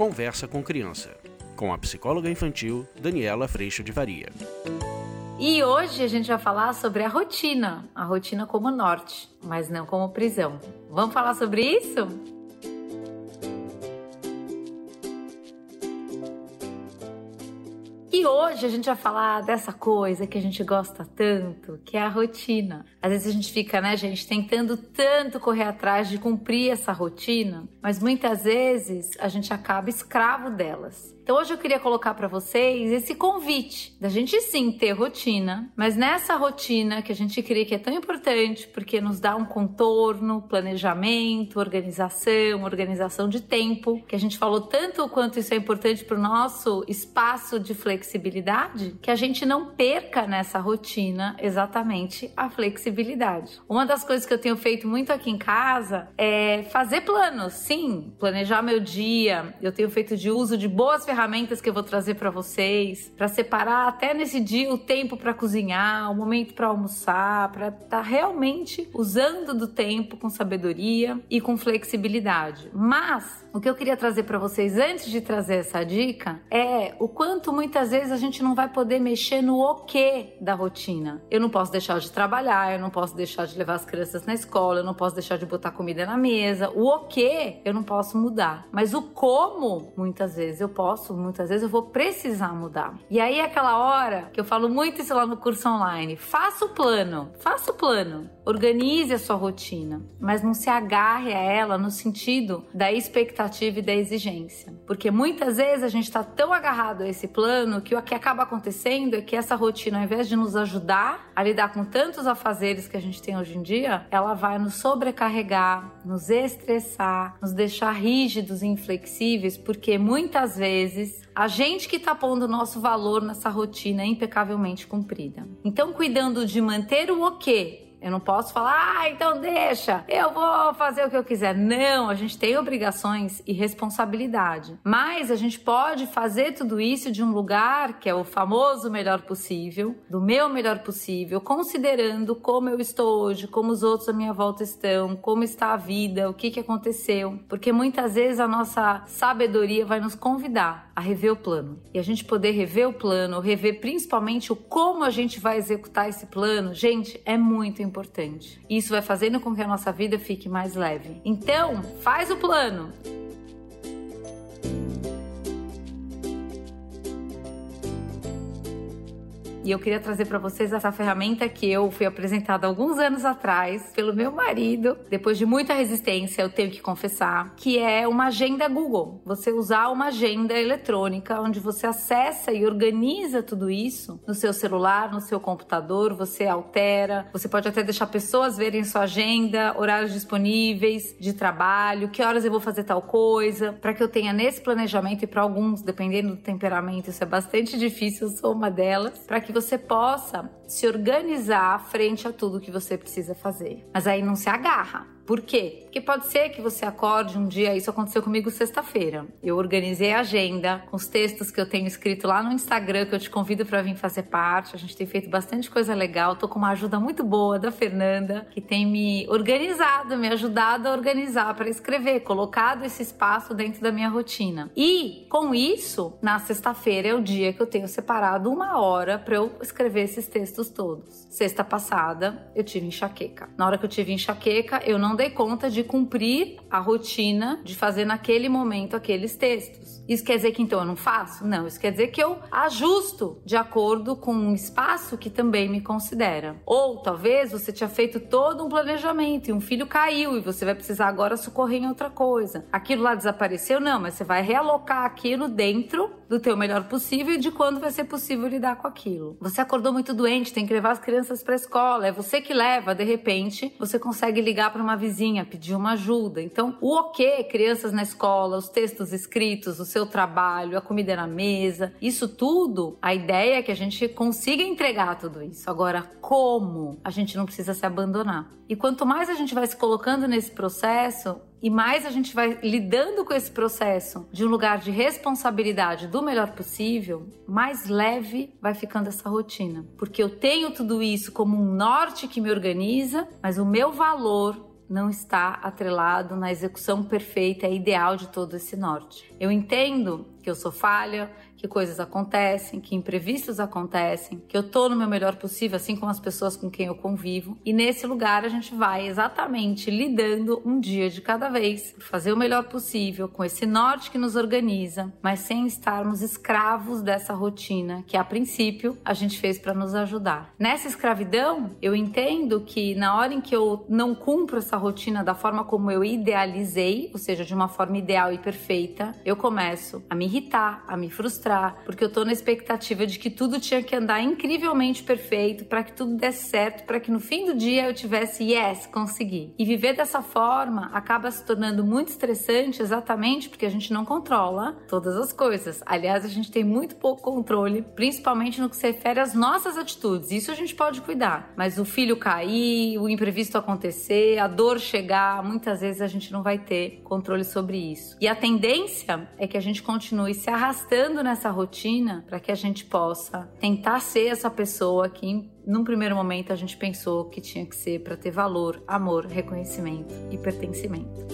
Conversa com Criança, com a psicóloga infantil Daniela Freixo de Varia. E hoje a gente vai falar sobre a rotina, a rotina como norte, mas não como prisão. Vamos falar sobre isso? E hoje a gente vai falar dessa coisa que a gente gosta tanto, que é a rotina. Às vezes a gente fica, né, gente, tentando tanto correr atrás de cumprir essa rotina, mas muitas vezes a gente acaba escravo delas. Então hoje eu queria colocar para vocês esse convite da gente sim ter rotina, mas nessa rotina que a gente crê que é tão importante porque nos dá um contorno, planejamento, organização, organização de tempo, que a gente falou tanto quanto isso é importante para o nosso espaço de flexibilidade, que a gente não perca nessa rotina exatamente a flexibilidade. Uma das coisas que eu tenho feito muito aqui em casa é fazer planos, sim, planejar meu dia. Eu tenho feito de uso de boas ferramentas ferramentas que eu vou trazer para vocês, para separar até nesse dia o tempo para cozinhar, o momento para almoçar, para estar tá realmente usando do tempo com sabedoria e com flexibilidade. Mas o que eu queria trazer para vocês antes de trazer essa dica é o quanto muitas vezes a gente não vai poder mexer no o que da rotina. Eu não posso deixar de trabalhar, eu não posso deixar de levar as crianças na escola, eu não posso deixar de botar comida na mesa. O o que eu não posso mudar, mas o como muitas vezes eu posso muitas vezes eu vou precisar mudar. E aí é aquela hora que eu falo muito isso lá no curso online. Faça o plano, faça o plano. Organize a sua rotina, mas não se agarre a ela no sentido da expectativa e da exigência. Porque muitas vezes a gente está tão agarrado a esse plano que o que acaba acontecendo é que essa rotina, ao invés de nos ajudar a lidar com tantos afazeres que a gente tem hoje em dia, ela vai nos sobrecarregar, nos estressar, nos deixar rígidos e inflexíveis, porque muitas vezes a gente que está pondo o nosso valor nessa rotina impecavelmente cumprida. Então, cuidando de manter o o quê eu não posso falar, ah, então deixa, eu vou fazer o que eu quiser. Não, a gente tem obrigações e responsabilidade. Mas a gente pode fazer tudo isso de um lugar que é o famoso melhor possível, do meu melhor possível, considerando como eu estou hoje, como os outros à minha volta estão, como está a vida, o que, que aconteceu. Porque muitas vezes a nossa sabedoria vai nos convidar a rever o plano. E a gente poder rever o plano, rever principalmente o como a gente vai executar esse plano, gente, é muito importante importante. Isso vai fazendo com que a nossa vida fique mais leve. Então, faz o plano. E eu queria trazer para vocês essa ferramenta que eu fui apresentada alguns anos atrás pelo meu marido, depois de muita resistência, eu tenho que confessar, que é uma agenda Google. Você usar uma agenda eletrônica onde você acessa e organiza tudo isso no seu celular, no seu computador, você altera, você pode até deixar pessoas verem sua agenda, horários disponíveis de trabalho, que horas eu vou fazer tal coisa, para que eu tenha nesse planejamento e para alguns, dependendo do temperamento, isso é bastante difícil, eu sou uma delas, para que que você possa se organizar frente a tudo que você precisa fazer. Mas aí não se agarra. Por quê? Porque pode ser que você acorde um dia, isso aconteceu comigo sexta-feira. Eu organizei a agenda com os textos que eu tenho escrito lá no Instagram, que eu te convido para vir fazer parte. A gente tem feito bastante coisa legal. Tô com uma ajuda muito boa da Fernanda, que tem me organizado, me ajudado a organizar para escrever, colocado esse espaço dentro da minha rotina. E com isso, na sexta-feira é o dia que eu tenho separado uma hora para eu escrever esses textos todos. Sexta passada, eu tive enxaqueca. Na hora que eu tive enxaqueca, eu não dei conta de cumprir a rotina de fazer naquele momento aqueles textos. Isso quer dizer que então eu não faço? Não, isso quer dizer que eu ajusto de acordo com um espaço que também me considera. Ou talvez você tinha feito todo um planejamento e um filho caiu e você vai precisar agora socorrer em outra coisa. Aquilo lá desapareceu? Não, mas você vai realocar aquilo dentro do teu melhor possível e de quando vai ser possível lidar com aquilo. Você acordou muito doente, tem que levar as crianças para a escola, é você que leva, de repente, você consegue ligar para uma vizinha, pedir uma ajuda. Então, o o que, crianças na escola, os textos escritos, o seu trabalho, a comida na mesa, isso tudo, a ideia é que a gente consiga entregar tudo isso. Agora, como? A gente não precisa se abandonar. E quanto mais a gente vai se colocando nesse processo, e mais a gente vai lidando com esse processo de um lugar de responsabilidade do melhor possível, mais leve vai ficando essa rotina. Porque eu tenho tudo isso como um norte que me organiza, mas o meu valor não está atrelado na execução perfeita e ideal de todo esse norte. Eu entendo que eu sou falha, que coisas acontecem, que imprevistos acontecem, que eu tô no meu melhor possível, assim como as pessoas com quem eu convivo. E nesse lugar a gente vai exatamente lidando um dia de cada vez, fazer o melhor possível com esse norte que nos organiza, mas sem estarmos escravos dessa rotina que a princípio a gente fez para nos ajudar. Nessa escravidão, eu entendo que na hora em que eu não cumpro essa rotina da forma como eu idealizei, ou seja, de uma forma ideal e perfeita, eu começo a me irritar, a me frustrar porque eu tô na expectativa de que tudo tinha que andar incrivelmente perfeito para que tudo desse certo, para que no fim do dia eu tivesse yes, consegui. E viver dessa forma acaba se tornando muito estressante exatamente porque a gente não controla todas as coisas. Aliás, a gente tem muito pouco controle, principalmente no que se refere às nossas atitudes. Isso a gente pode cuidar, mas o filho cair, o imprevisto acontecer, a dor chegar, muitas vezes a gente não vai ter controle sobre isso. E a tendência é que a gente continue se arrastando nessa essa rotina para que a gente possa tentar ser essa pessoa que num primeiro momento a gente pensou que tinha que ser para ter valor, amor, reconhecimento e pertencimento.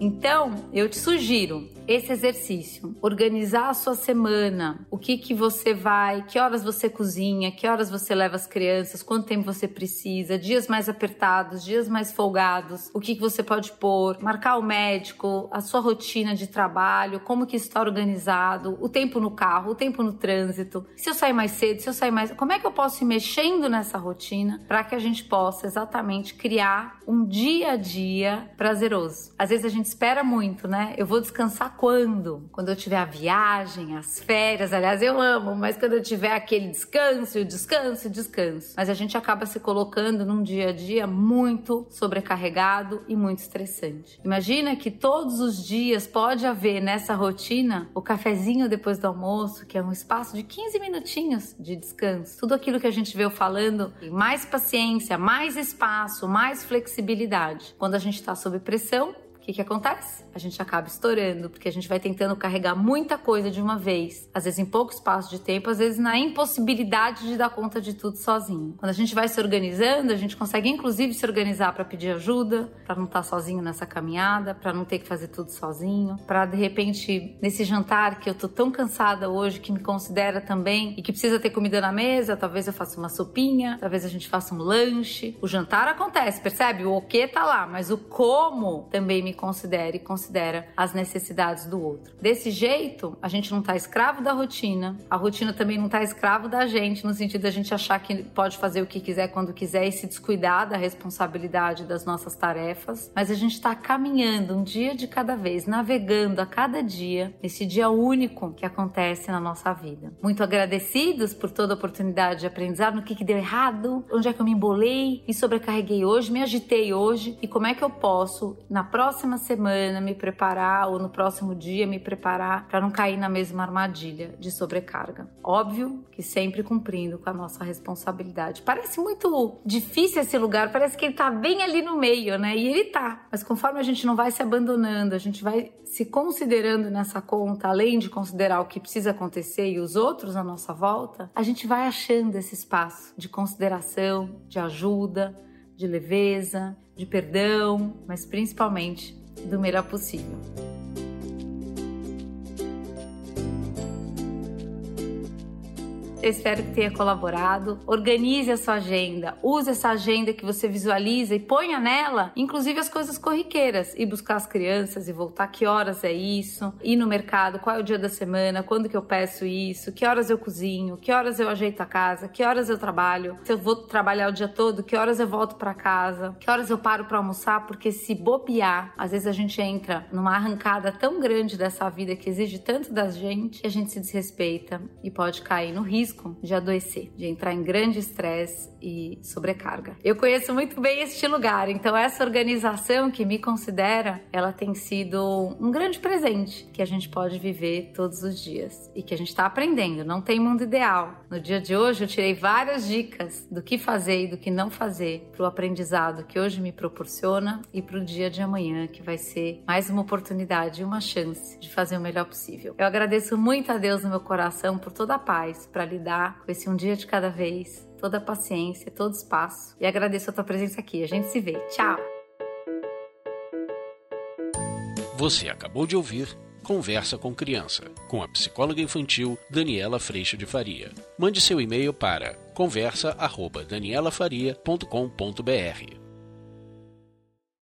Então, eu te sugiro esse exercício, organizar a sua semana, o que que você vai, que horas você cozinha, que horas você leva as crianças, quanto tempo você precisa, dias mais apertados, dias mais folgados, o que que você pode pôr, marcar o médico, a sua rotina de trabalho, como que está organizado, o tempo no carro, o tempo no trânsito, se eu sair mais cedo, se eu sair mais, como é que eu posso ir mexendo nessa rotina para que a gente possa exatamente criar um dia a dia prazeroso. Às vezes a gente espera muito, né? Eu vou descansar quando? Quando eu tiver a viagem, as férias, aliás, eu amo, mas quando eu tiver aquele descanso, descanso, descanso. Mas a gente acaba se colocando num dia a dia muito sobrecarregado e muito estressante. Imagina que todos os dias pode haver nessa rotina o cafezinho depois do almoço, que é um espaço de 15 minutinhos de descanso. Tudo aquilo que a gente veio falando, mais paciência, mais espaço, mais flexibilidade. Quando a gente está sob pressão, que, que acontece? A gente acaba estourando, porque a gente vai tentando carregar muita coisa de uma vez, às vezes em pouco espaço de tempo, às vezes na impossibilidade de dar conta de tudo sozinho. Quando a gente vai se organizando, a gente consegue inclusive se organizar para pedir ajuda, para não estar tá sozinho nessa caminhada, para não ter que fazer tudo sozinho, para de repente nesse jantar que eu tô tão cansada hoje, que me considera também e que precisa ter comida na mesa, talvez eu faça uma sopinha, talvez a gente faça um lanche. O jantar acontece, percebe? O o que tá lá, mas o como também me considere e considera as necessidades do outro. Desse jeito, a gente não está escravo da rotina, a rotina também não está escravo da gente, no sentido da gente achar que pode fazer o que quiser quando quiser e se descuidar da responsabilidade das nossas tarefas, mas a gente está caminhando um dia de cada vez, navegando a cada dia, esse dia único que acontece na nossa vida. Muito agradecidos por toda a oportunidade de aprendizado, no que, que deu errado, onde é que eu me embolei, me sobrecarreguei hoje, me agitei hoje e como é que eu posso, na próxima próxima semana me preparar ou no próximo dia me preparar para não cair na mesma armadilha de sobrecarga. Óbvio que sempre cumprindo com a nossa responsabilidade. Parece muito difícil esse lugar, parece que ele tá bem ali no meio, né? E ele tá. Mas conforme a gente não vai se abandonando, a gente vai se considerando nessa conta, além de considerar o que precisa acontecer e os outros à nossa volta, a gente vai achando esse espaço de consideração, de ajuda, de leveza, de perdão, mas principalmente do melhor possível. Eu espero que tenha colaborado. Organize a sua agenda. Use essa agenda que você visualiza e ponha nela, inclusive as coisas corriqueiras. Ir buscar as crianças e voltar. Que horas é isso? Ir no mercado. Qual é o dia da semana? Quando que eu peço isso? Que horas eu cozinho? Que horas eu ajeito a casa? Que horas eu trabalho? Se eu vou trabalhar o dia todo, que horas eu volto para casa? Que horas eu paro para almoçar? Porque se bobear, às vezes a gente entra numa arrancada tão grande dessa vida que exige tanto da gente que a gente se desrespeita e pode cair no risco risco de adoecer, de entrar em grande estresse e sobrecarga. Eu conheço muito bem este lugar, então essa organização que me considera, ela tem sido um grande presente que a gente pode viver todos os dias e que a gente está aprendendo. Não tem mundo ideal. No dia de hoje eu tirei várias dicas do que fazer e do que não fazer para o aprendizado que hoje me proporciona e para o dia de amanhã que vai ser mais uma oportunidade e uma chance de fazer o melhor possível. Eu agradeço muito a Deus no meu coração por toda a paz para lidar com esse um dia de cada vez, toda a paciência, todo espaço. E agradeço a tua presença aqui. A gente se vê. Tchau! Você acabou de ouvir Conversa com Criança, com a psicóloga infantil Daniela Freixo de Faria. Mande seu e-mail para conversa@danielafaria.com.br.